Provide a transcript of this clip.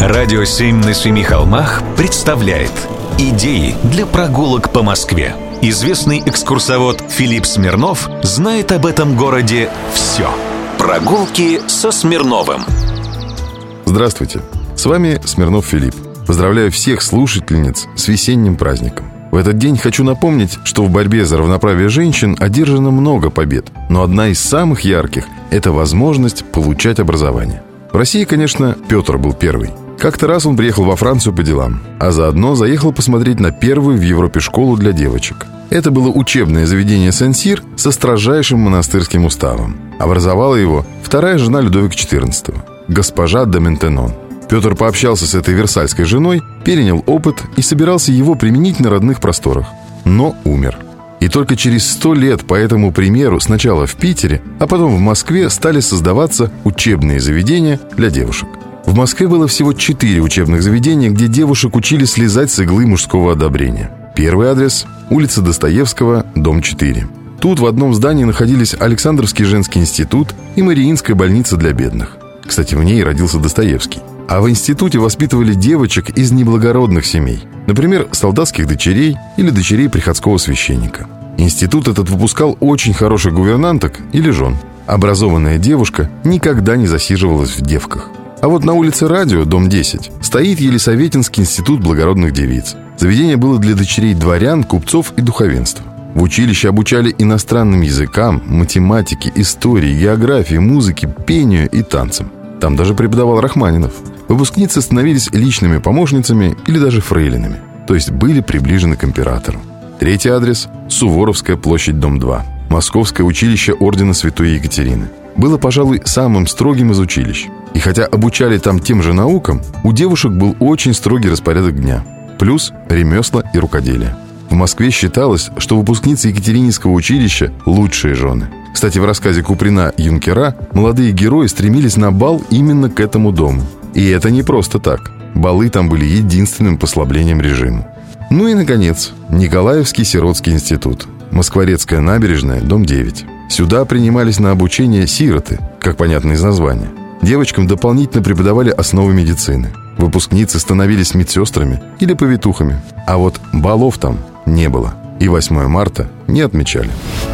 Радио «Семь на семи холмах» представляет Идеи для прогулок по Москве. Известный экскурсовод Филипп Смирнов знает об этом городе все. Прогулки со Смирновым. Здравствуйте, с вами Смирнов Филипп. Поздравляю всех слушательниц с весенним праздником. В этот день хочу напомнить, что в борьбе за равноправие женщин одержано много побед, но одна из самых ярких – это возможность получать образование. В России, конечно, Петр был первый – как-то раз он приехал во Францию по делам, а заодно заехал посмотреть на первую в Европе школу для девочек. Это было учебное заведение Сен-Сир со строжайшим монастырским уставом. Образовала его вторая жена Людовика XIV, госпожа де Ментенон. Петр пообщался с этой версальской женой, перенял опыт и собирался его применить на родных просторах. Но умер. И только через сто лет по этому примеру сначала в Питере, а потом в Москве стали создаваться учебные заведения для девушек. В Москве было всего четыре учебных заведения, где девушек учили слезать с иглы мужского одобрения. Первый адрес – улица Достоевского, дом 4. Тут в одном здании находились Александровский женский институт и Мариинская больница для бедных. Кстати, в ней родился Достоевский. А в институте воспитывали девочек из неблагородных семей. Например, солдатских дочерей или дочерей приходского священника. Институт этот выпускал очень хороших гувернанток или жен. Образованная девушка никогда не засиживалась в девках – а вот на улице Радио, дом 10, стоит Елисаветинский институт благородных девиц. Заведение было для дочерей дворян, купцов и духовенства. В училище обучали иностранным языкам, математике, истории, географии, музыке, пению и танцам. Там даже преподавал Рахманинов. Выпускницы становились личными помощницами или даже фрейлинами, то есть были приближены к императору. Третий адрес – Суворовская площадь, дом 2. Московское училище Ордена Святой Екатерины. Было, пожалуй, самым строгим из училищ – и хотя обучали там тем же наукам, у девушек был очень строгий распорядок дня. Плюс ремесла и рукоделие. В Москве считалось, что выпускницы Екатерининского училища – лучшие жены. Кстати, в рассказе Куприна «Юнкера» молодые герои стремились на бал именно к этому дому. И это не просто так. Балы там были единственным послаблением режима. Ну и, наконец, Николаевский сиротский институт. Москворецкая набережная, дом 9. Сюда принимались на обучение сироты, как понятно из названия. Девочкам дополнительно преподавали основы медицины. Выпускницы становились медсестрами или повитухами. А вот балов там не было. И 8 марта не отмечали.